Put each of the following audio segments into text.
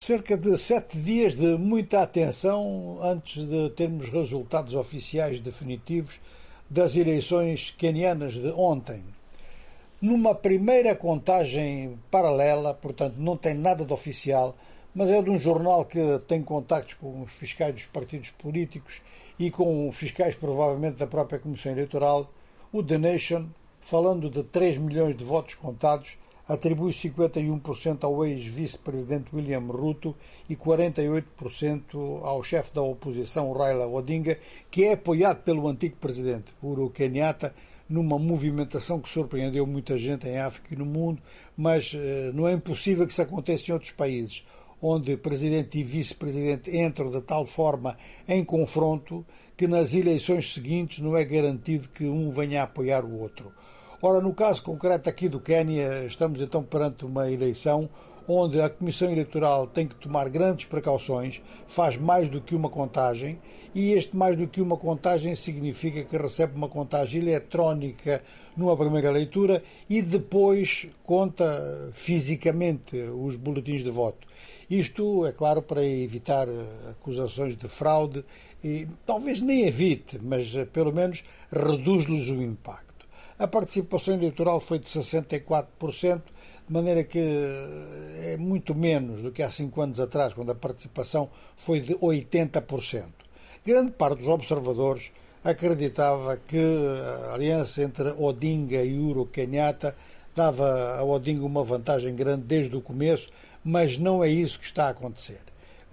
Cerca de sete dias de muita atenção antes de termos resultados oficiais definitivos das eleições quenianas de ontem. Numa primeira contagem paralela, portanto não tem nada de oficial, mas é de um jornal que tem contactos com os fiscais dos partidos políticos e com fiscais provavelmente da própria Comissão Eleitoral, o The Nation, falando de 3 milhões de votos contados, atribui 51% ao ex-vice-presidente William Ruto e 48% ao chefe da oposição Raila Odinga, que é apoiado pelo antigo presidente Uhuru Kenyatta numa movimentação que surpreendeu muita gente em África e no mundo, mas eh, não é impossível que isso aconteça em outros países, onde presidente e vice-presidente entram de tal forma em confronto que nas eleições seguintes não é garantido que um venha a apoiar o outro. Ora, no caso concreto aqui do Quênia, estamos então perante uma eleição onde a Comissão Eleitoral tem que tomar grandes precauções, faz mais do que uma contagem, e este mais do que uma contagem significa que recebe uma contagem eletrónica numa primeira leitura e depois conta fisicamente os boletins de voto. Isto, é claro, para evitar acusações de fraude e talvez nem evite, mas pelo menos reduz-lhes o impacto. A participação eleitoral foi de 64%, de maneira que é muito menos do que há cinco anos atrás, quando a participação foi de 80%. Grande parte dos observadores acreditava que a aliança entre Odinga e Uro Kenyatta dava a Odinga uma vantagem grande desde o começo, mas não é isso que está a acontecer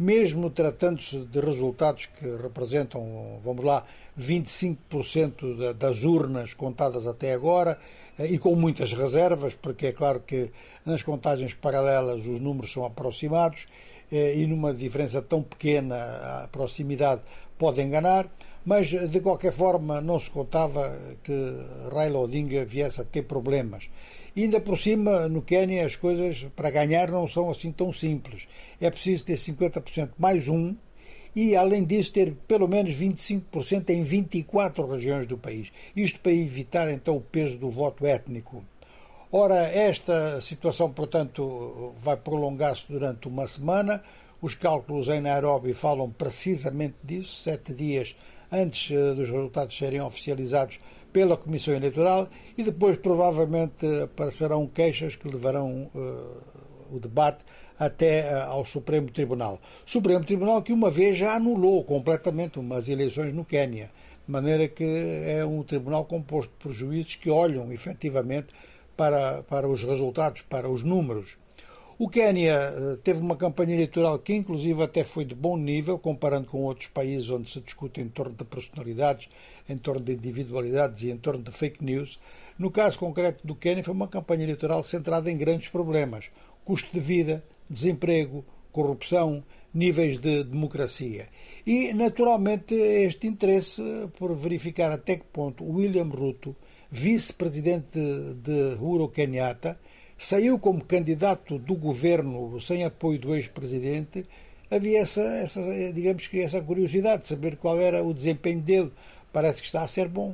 mesmo tratando-se de resultados que representam, vamos lá, 25% das urnas contadas até agora, eh, e com muitas reservas, porque é claro que nas contagens paralelas os números são aproximados, eh, e numa diferença tão pequena a proximidade pode enganar, mas de qualquer forma não se contava que Raila Odinga viesse a ter problemas. E ainda por cima, no Quênia, as coisas para ganhar não são assim tão simples. É preciso ter 50% mais um e, além disso, ter pelo menos 25% em 24 regiões do país. Isto para evitar, então, o peso do voto étnico. Ora, esta situação, portanto, vai prolongar-se durante uma semana. Os cálculos em Nairobi falam precisamente disso, sete dias antes eh, dos resultados serem oficializados pela Comissão Eleitoral e depois provavelmente aparecerão queixas que levarão uh, o debate até ao Supremo Tribunal. Supremo Tribunal que uma vez já anulou completamente umas eleições no Quênia, de maneira que é um tribunal composto por juízes que olham efetivamente para, para os resultados, para os números. O Quênia eh, teve uma campanha eleitoral que, inclusive, até foi de bom nível, comparando com outros países onde se discute em torno de personalidades, em torno de individualidades e em torno de fake news. No caso concreto do Quênia, foi uma campanha eleitoral centrada em grandes problemas: custo de vida, desemprego, corrupção, níveis de democracia. E, naturalmente, este interesse por verificar até que ponto William Ruto, vice-presidente de Uhuru Kenyatta, saiu como candidato do governo sem apoio do ex-presidente, havia essa, essa, digamos que essa curiosidade de saber qual era o desempenho dele. Parece que está a ser bom.